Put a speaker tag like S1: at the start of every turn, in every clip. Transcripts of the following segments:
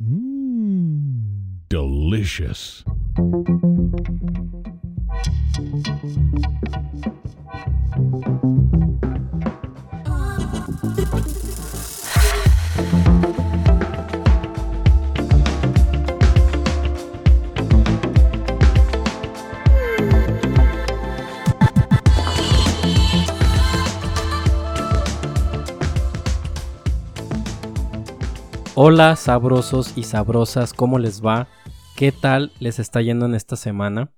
S1: Mmm, delicious.
S2: Hola sabrosos y sabrosas, ¿cómo les va? ¿Qué tal les está yendo en esta semana?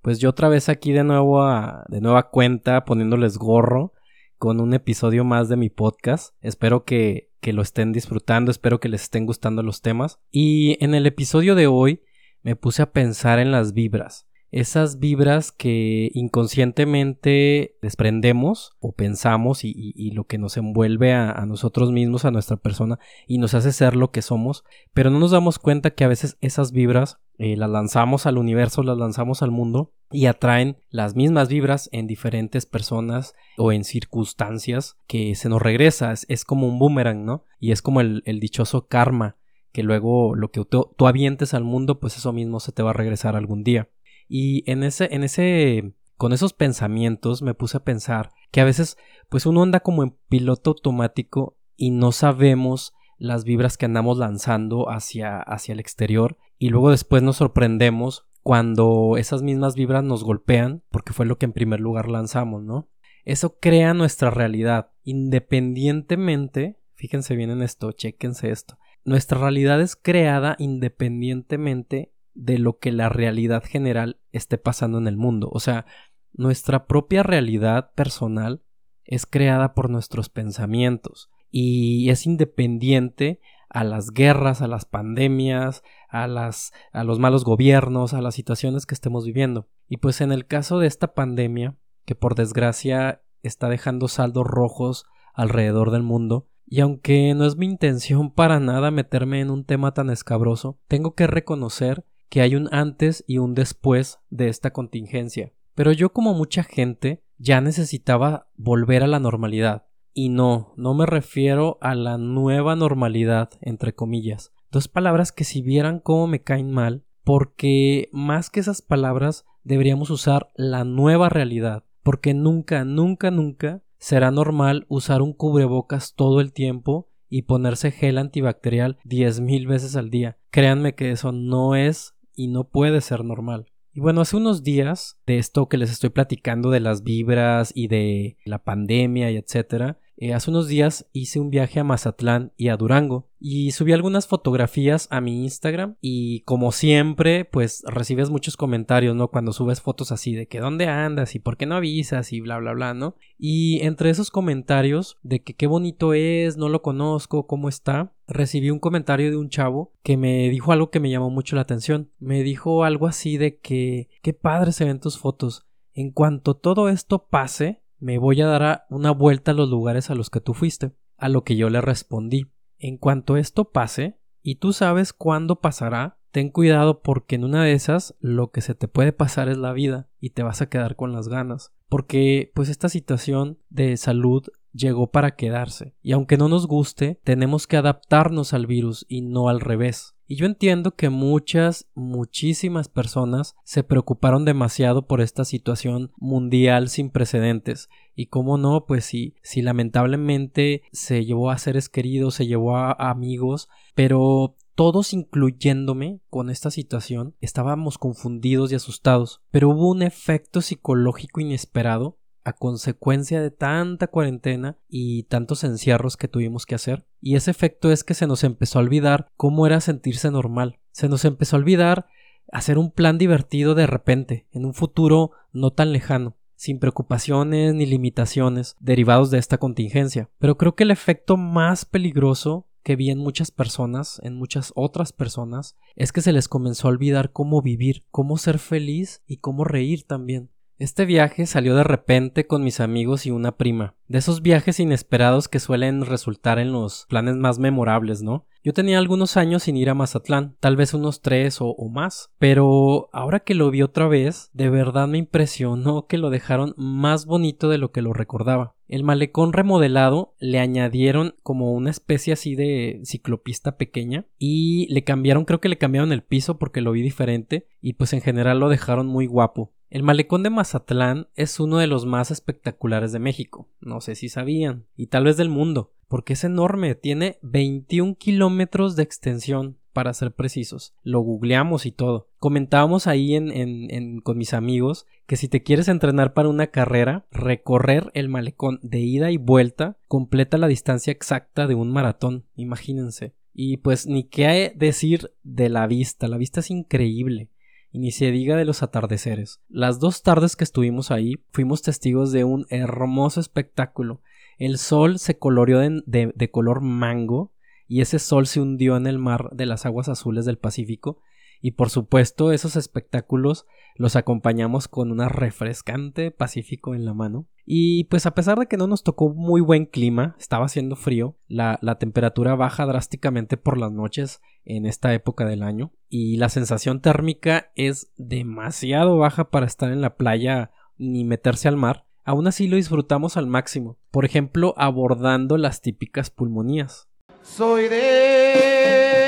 S2: Pues yo otra vez aquí de nuevo a, de nueva cuenta poniéndoles gorro con un episodio más de mi podcast. Espero que, que lo estén disfrutando, espero que les estén gustando los temas. Y en el episodio de hoy me puse a pensar en las vibras esas vibras que inconscientemente desprendemos o pensamos y, lo que nos envuelve a, nosotros mismos, a nuestra persona y nos hace ser lo que somos, pero no nos damos cuenta que a veces esas vibras eh, las lanzamos al universo, las lanzamos al mundo y atraen las mismas vibras en diferentes personas o en circunstancias que se nos regresa, es, como un boomerang, ¿no? Y es como el, dichoso karma que luego lo que tú, tú avientes al mundo, pues eso mismo se te va a regresar algún día. Y en ese, en ese, con esos pensamientos me puse a pensar que a veces, pues uno anda como en piloto automático y no sabemos las vibras que andamos lanzando hacia, hacia el exterior y luego después nos sorprendemos cuando esas mismas vibras nos golpean porque fue lo que en primer lugar lanzamos, ¿no? Eso crea nuestra realidad independientemente, fíjense bien en esto, chequense esto, nuestra realidad es creada independientemente de lo que la realidad general esté pasando en el mundo. O sea, nuestra propia realidad personal es creada por nuestros pensamientos y es independiente a las guerras, a las pandemias, a las a los malos gobiernos, a las situaciones que estemos viviendo. Y pues en el caso de esta pandemia, que por desgracia está dejando saldos rojos alrededor del mundo, y aunque no es mi intención para nada meterme en un tema tan escabroso, tengo que reconocer que hay un antes y un después de esta contingencia. Pero yo como mucha gente ya necesitaba volver a la normalidad. Y no, no me refiero a la nueva normalidad, entre comillas. Dos palabras que si vieran cómo me caen mal, porque más que esas palabras deberíamos usar la nueva realidad, porque nunca, nunca, nunca será normal usar un cubrebocas todo el tiempo y ponerse gel antibacterial diez mil veces al día. Créanme que eso no es y no puede ser normal. Y bueno, hace unos días de esto que les estoy platicando de las vibras y de la pandemia y etcétera, eh, hace unos días hice un viaje a Mazatlán y a Durango y subí algunas fotografías a mi Instagram y como siempre pues recibes muchos comentarios, ¿no? Cuando subes fotos así de que dónde andas y por qué no avisas y bla bla bla, ¿no? Y entre esos comentarios de que qué bonito es, no lo conozco, cómo está, recibí un comentario de un chavo que me dijo algo que me llamó mucho la atención. Me dijo algo así de que qué padre se ven tus fotos. En cuanto todo esto pase, me voy a dar una vuelta a los lugares a los que tú fuiste. A lo que yo le respondí. En cuanto esto pase, y tú sabes cuándo pasará, ten cuidado porque en una de esas lo que se te puede pasar es la vida y te vas a quedar con las ganas. Porque pues esta situación de salud llegó para quedarse. Y aunque no nos guste, tenemos que adaptarnos al virus y no al revés. Y yo entiendo que muchas, muchísimas personas se preocuparon demasiado por esta situación mundial sin precedentes. Y cómo no, pues sí, si lamentablemente se llevó a seres queridos, se llevó a amigos, pero todos incluyéndome con esta situación estábamos confundidos y asustados, pero hubo un efecto psicológico inesperado a consecuencia de tanta cuarentena y tantos encierros que tuvimos que hacer. Y ese efecto es que se nos empezó a olvidar cómo era sentirse normal. Se nos empezó a olvidar hacer un plan divertido de repente, en un futuro no tan lejano sin preocupaciones ni limitaciones derivados de esta contingencia. Pero creo que el efecto más peligroso que vi en muchas personas, en muchas otras personas, es que se les comenzó a olvidar cómo vivir, cómo ser feliz y cómo reír también. Este viaje salió de repente con mis amigos y una prima, de esos viajes inesperados que suelen resultar en los planes más memorables, ¿no? Yo tenía algunos años sin ir a Mazatlán, tal vez unos tres o, más, pero ahora que lo vi otra vez, de verdad me impresionó que lo dejaron más bonito de lo que lo recordaba. El malecón remodelado le añadieron como una especie así de ciclopista pequeña y le cambiaron, creo que le cambiaron el piso porque lo vi diferente y pues en general lo dejaron muy guapo. El malecón de Mazatlán es uno de los más espectaculares de México, no sé si sabían, y tal vez del mundo, porque es enorme, tiene 21 kilómetros de extensión, para ser precisos. Lo googleamos y todo. Comentábamos ahí en, en, con mis amigos que si te quieres entrenar para una carrera, recorrer el malecón de ida y vuelta completa la distancia exacta de un maratón, imagínense. Y pues ni qué decir de la vista, la vista es increíble. Y ni se diga de los atardeceres. Las dos tardes que estuvimos ahí fuimos testigos de un hermoso espectáculo. El sol se coloreó de color mango y ese sol se hundió en el mar de las aguas azules del Pacífico y por supuesto esos espectáculos los acompañamos con una refrescante Pacífico en la mano. Y pues a pesar de que no nos tocó muy buen clima, estaba haciendo frío, la, la, temperatura baja drásticamente por las noches en esta época del año y la sensación térmica es demasiado baja para estar en la playa ni meterse al mar. Aún así lo disfrutamos al máximo, por ejemplo abordando las típicas pulmonías soy de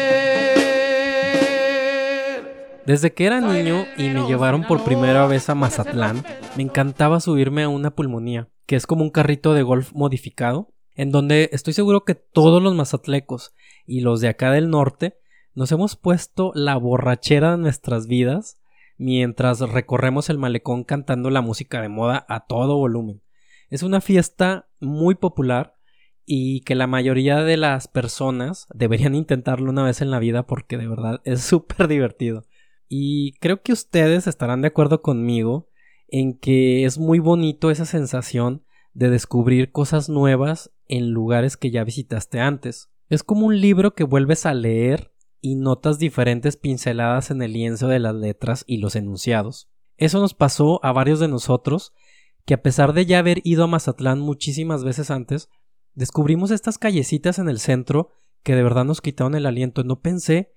S2: Desde que era niño y me llevaron por primera vez a Mazatlán, me encantaba subirme a una pulmonía, que es como un carrito de golf modificado, en donde estoy seguro que todos los mazatlecos y los de acá del norte nos hemos puesto la borrachera de nuestras vidas mientras recorremos el malecón cantando la música de moda a todo volumen. Es una fiesta muy popular y que la mayoría de las personas deberían intentarlo una vez en la vida porque de verdad es súper divertido. Y creo que ustedes estarán de acuerdo conmigo en que es muy bonito esa sensación de descubrir cosas nuevas en lugares que ya visitaste antes. Es como un libro que vuelves a leer y notas diferentes pinceladas en el lienzo de las letras y los enunciados. Eso nos pasó a varios de nosotros que a pesar de ya haber ido a Mazatlán muchísimas veces antes, descubrimos estas callecitas en el centro que de verdad nos quitaron el aliento. No pensé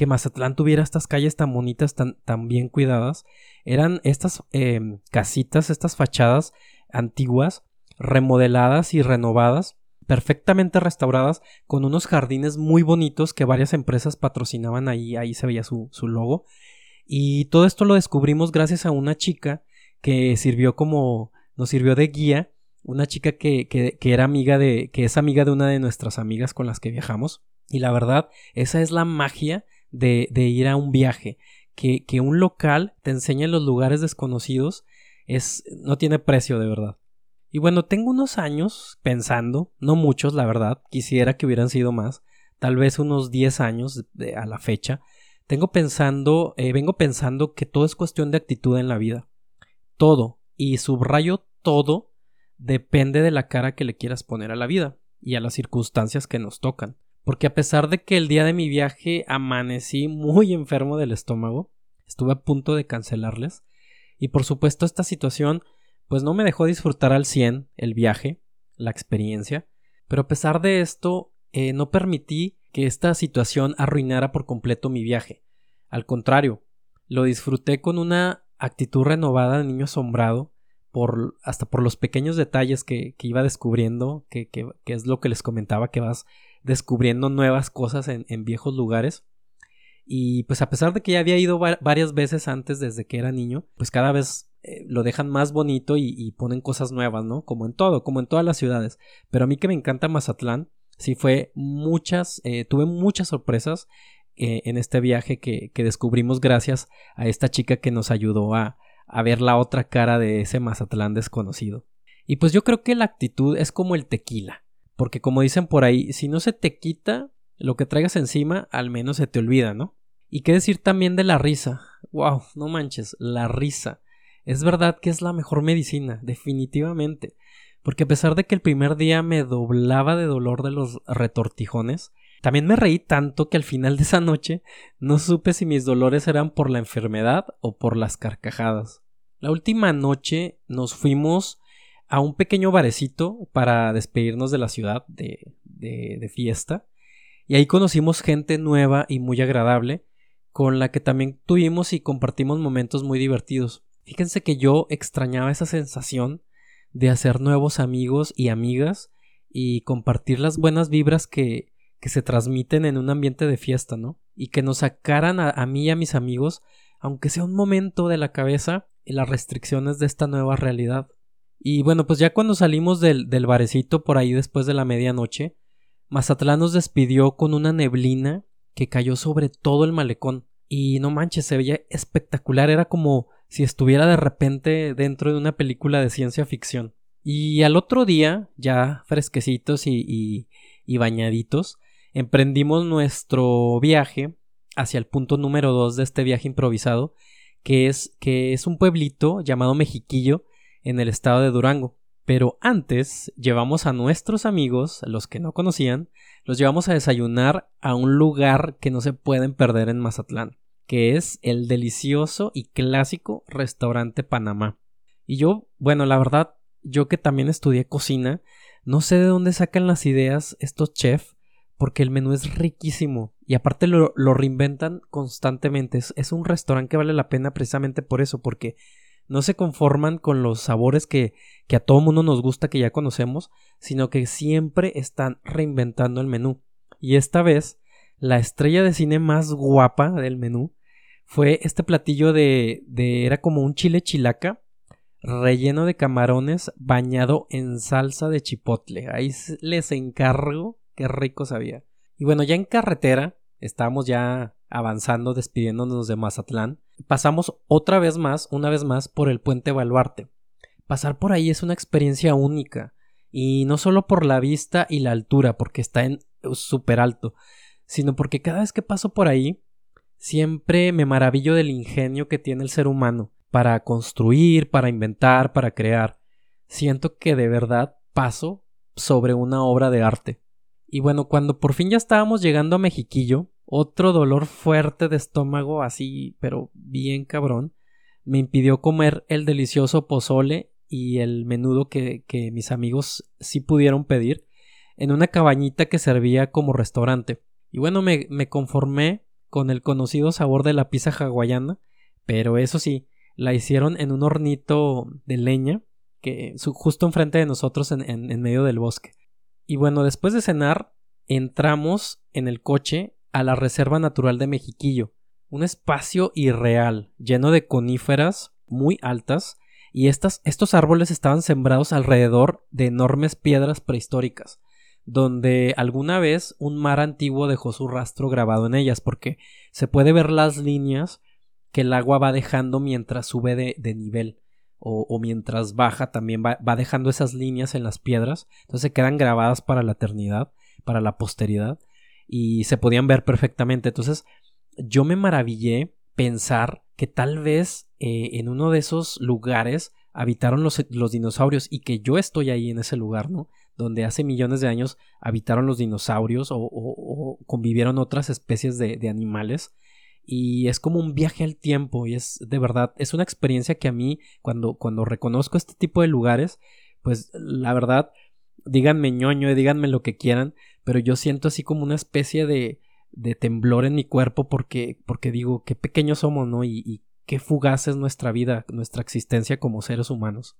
S2: que Mazatlán tuviera estas calles tan bonitas, tan, tan bien cuidadas. Eran estas em, casitas, estas fachadas antiguas, remodeladas y renovadas, perfectamente restauradas, con unos jardines muy bonitos que varias empresas patrocinaban ahí, ahí se veía su, su logo. Y todo esto lo descubrimos gracias a una chica que sirvió como, nos sirvió de guía una chica que, que, que, era amiga de, que es amiga de una de nuestras amigas con las que viajamos. Y la verdad, esa es la magia de, de ir a un viaje. Que, que un local te enseñe los lugares desconocidos es, no tiene precio de verdad. Y bueno, tengo unos años pensando, no muchos, la verdad, quisiera que hubieran sido más, tal vez unos 10 años a la fecha. Tengo pensando, eh, vengo pensando que todo es cuestión de actitud en la vida. Todo, y subrayo todo, depende de la cara que le quieras poner a la vida y a las circunstancias que nos tocan. Porque a pesar de que el día de mi viaje amanecí muy enfermo del estómago, estuve a punto de cancelarles, y por supuesto esta situación pues no me dejó disfrutar al 100 el viaje, la experiencia, pero a pesar de esto eh, no permití que esta situación arruinara por completo mi viaje. Al contrario, lo disfruté con una actitud renovada de niño asombrado por, hasta por los pequeños detalles que, iba descubriendo, que, que, es lo que les comentaba, que vas descubriendo nuevas cosas en, en, viejos lugares. Y pues a pesar de que ya había ido varias veces antes desde que era niño, pues cada vez eh, lo dejan más bonito y, ponen cosas nuevas, ¿no? Como en todo, como en todas las ciudades. Pero a mí que me encanta Mazatlán, sí fue muchas, eh, tuve muchas sorpresas eh, en este viaje que, que descubrimos gracias a esta chica que nos ayudó a, a ver la otra cara de ese Mazatlán desconocido. Y pues yo creo que la actitud es como el tequila, porque como dicen por ahí, si no se te quita lo que traigas encima, al menos se te olvida, ¿no? Y qué decir también de la risa. Wow, no manches, la risa. Es verdad que es la mejor medicina, definitivamente. Porque a pesar de que el primer día me doblaba de dolor de los retortijones, también me reí tanto que al final de esa noche no supe si mis dolores eran por la enfermedad o por las carcajadas. La última noche nos fuimos a un pequeño barecito para despedirnos de la ciudad de, de, fiesta y ahí conocimos gente nueva y muy agradable con la que también tuvimos y compartimos momentos muy divertidos. Fíjense que yo extrañaba esa sensación de hacer nuevos amigos y amigas y compartir las buenas vibras que, que se transmiten en un ambiente de fiesta, ¿no? Y que nos sacaran a, a mí y a mis amigos, aunque sea un momento de la cabeza, las restricciones de esta nueva realidad. Y bueno, pues ya cuando salimos del, del barecito por ahí después de la medianoche, Mazatlán nos despidió con una neblina que cayó sobre todo el malecón. Y no manches, se veía espectacular, era como si estuviera de repente dentro de una película de ciencia ficción. Y al otro día, ya fresquecitos y, y, bañaditos, emprendimos nuestro viaje hacia el punto número 2 de este viaje improvisado, que es, que es un pueblito llamado Mexiquillo en el estado de Durango. Pero antes llevamos a nuestros amigos, los que no conocían, los llevamos a desayunar a un lugar que no se pueden perder en Mazatlán, que es el delicioso y clásico restaurante Panamá. Y yo, bueno, la verdad, yo que también estudié cocina, no sé de dónde sacan las ideas estos chefs, porque el menú es riquísimo y aparte lo, reinventan constantemente. Es, es, un restaurante que vale la pena precisamente por eso, porque no se conforman con los sabores que, que a todo mundo nos gusta, que ya conocemos, sino que siempre están reinventando el menú. Y esta vez, la estrella de cine más guapa del menú fue este platillo de, de era como un chile chilaca relleno de camarones bañado en salsa de chipotle. Ahí les encargo, qué rico sabía. Y bueno, ya en carretera, estábamos ya avanzando, despidiéndonos de Mazatlán pasamos otra vez más, una vez más, por el puente Baluarte. Pasar por ahí es una experiencia única, y no solo por la vista y la altura, porque está en súper alto, sino porque cada vez que paso por ahí, siempre me maravillo del ingenio que tiene el ser humano para construir, para inventar, para crear. Siento que de verdad paso sobre una obra de arte. Y bueno, cuando por fin ya estábamos llegando a Mexiquillo, otro dolor fuerte de estómago, así, pero bien cabrón, me impidió comer el delicioso pozole y el menudo que, mis amigos sí pudieron pedir en una cabañita que servía como restaurante. Y bueno, me, me conformé con el conocido sabor de la pizza hawaiana, pero eso sí, la hicieron en un hornito de leña que justo enfrente de nosotros en, en medio del bosque. Y bueno, después de cenar, entramos en el coche a la Reserva Natural de Mexiquillo, un espacio irreal, lleno de coníferas muy altas, y estas, estos árboles estaban sembrados alrededor de enormes piedras prehistóricas, donde alguna vez un mar antiguo dejó su rastro grabado en ellas, porque se puede ver las líneas que el agua va dejando mientras sube de, nivel. O, mientras baja también va, va, dejando esas líneas en las piedras, entonces se quedan grabadas para la eternidad, para la posteridad y se podían ver perfectamente. Entonces yo me maravillé pensar que tal vez eh, en uno de esos lugares habitaron los, los, dinosaurios y que yo estoy ahí en ese lugar, ¿no? Donde hace millones de años habitaron los dinosaurios o, convivieron otras especies de, de, animales. Y es como un viaje al tiempo y es de verdad, es una experiencia que a mí cuando, cuando reconozco este tipo de lugares, pues la verdad, díganme ñoño, díganme lo que quieran, pero yo siento así como una especie de, de temblor en mi cuerpo porque, porque digo, qué pequeños somos, ¿no? Y, qué fugaz es nuestra vida, nuestra existencia como seres humanos.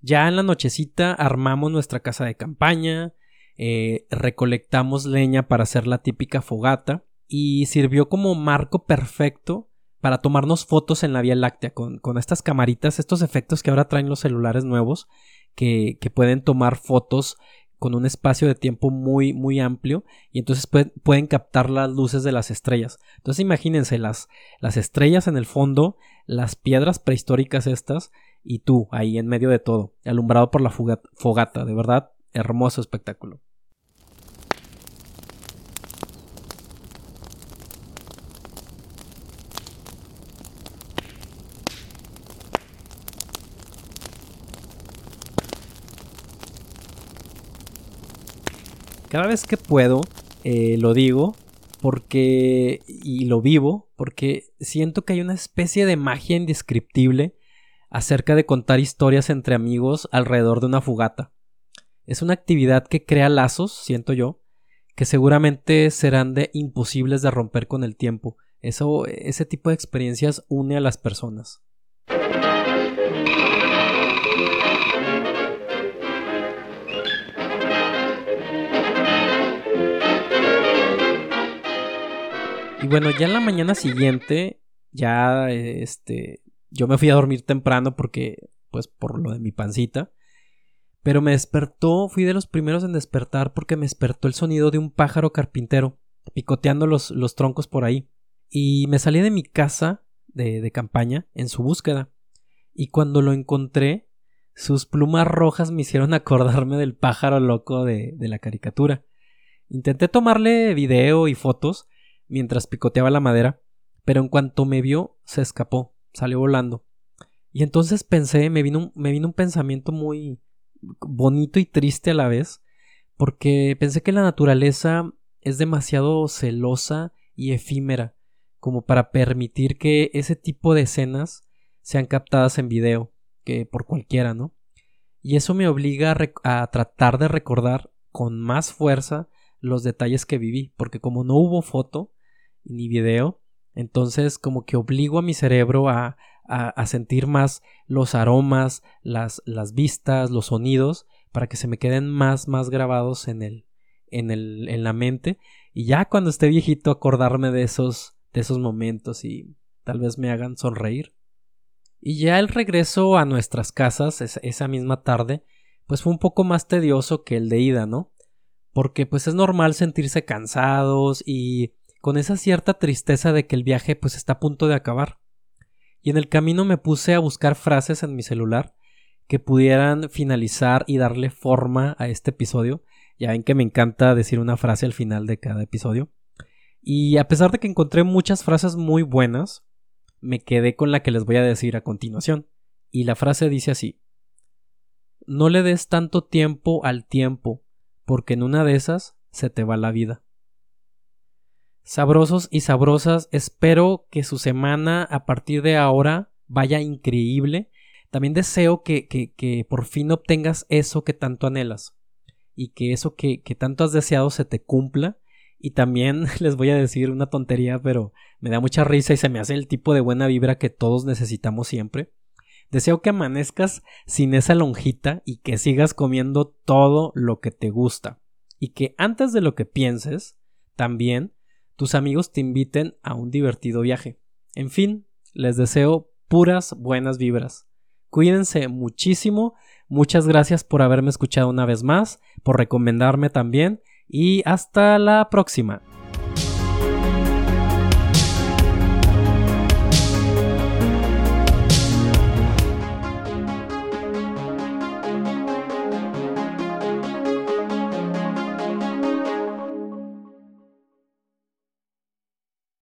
S2: Ya en la nochecita armamos nuestra casa de campaña, eh, recolectamos leña para hacer la típica fogata y sirvió como marco perfecto para tomarnos fotos en la Vía Láctea con, con estas camaritas, estos efectos que ahora traen los celulares nuevos que, que pueden tomar fotos con un espacio de tiempo muy, muy amplio y entonces pueden, captar las luces de las estrellas. Entonces imagínense las, las estrellas en el fondo, las piedras prehistóricas estas y tú ahí en medio de todo, alumbrado por la fogata. De verdad, hermoso espectáculo. Cada vez que puedo, eh, lo digo porque y lo vivo porque siento que hay una especie de magia indescriptible acerca de contar historias entre amigos alrededor de una fogata. Es una actividad que crea lazos, siento yo, que seguramente serán de imposibles de romper con el tiempo. Eso, ese tipo de experiencias une a las personas. Y bueno, ya en la mañana siguiente, ya este, yo me fui a dormir temprano porque, pues, por lo de mi pancita. Pero me despertó, fui de los primeros en despertar porque me despertó el sonido de un pájaro carpintero picoteando los, los troncos por ahí. Y me salí de mi casa de, de campaña en su búsqueda. Y cuando lo encontré, sus plumas rojas me hicieron acordarme del pájaro loco de, de la caricatura. Intenté tomarle video y fotos mientras picoteaba la madera, pero en cuanto me vio, se escapó, salió volando. Y entonces pensé, me vino, me vino un pensamiento muy bonito y triste a la vez, porque pensé que la naturaleza es demasiado celosa y efímera como para permitir que ese tipo de escenas sean captadas en video, que por cualquiera, ¿no? Y eso me obliga a, a, tratar de recordar con más fuerza los detalles que viví, porque como no hubo foto ni video, entonces como que obligo a mi cerebro a, a, sentir más los aromas, las, las vistas, los sonidos, para que se me queden más, más grabados en el, en, el, en la mente y ya cuando esté viejito acordarme de esos, de esos momentos y tal vez me hagan sonreír. Y ya el regreso a nuestras casas esa misma tarde, pues fue un poco más tedioso que el de ida, ¿no? Porque pues es normal sentirse cansados y con esa cierta tristeza de que el viaje pues está a punto de acabar. Y en el camino me puse a buscar frases en mi celular que pudieran finalizar y darle forma a este episodio ya ven que me encanta decir una frase al final de cada episodio. Y a pesar de que encontré muchas frases muy buenas, me quedé con la que les voy a decir a continuación. Y la frase dice así. No le des tanto tiempo al tiempo, porque en una de esas se te va la vida. Sabrosos y sabrosas, espero que su semana a partir de ahora vaya increíble. También deseo que, que, que por fin obtengas eso que tanto anhelas y que eso que, tanto has deseado se te cumpla. Y también les voy a decir una tontería, pero me da mucha risa y se me hace el tipo de buena vibra que todos necesitamos siempre. Deseo que amanezcas sin esa lonjita y que sigas comiendo todo lo que te gusta. Y que antes de lo que pienses, también tus amigos te inviten a un divertido viaje. En fin, les deseo puras buenas vibras. Cuídense muchísimo Muchas gracias por haberme escuchado una vez más, por recomendarme también y hasta la próxima.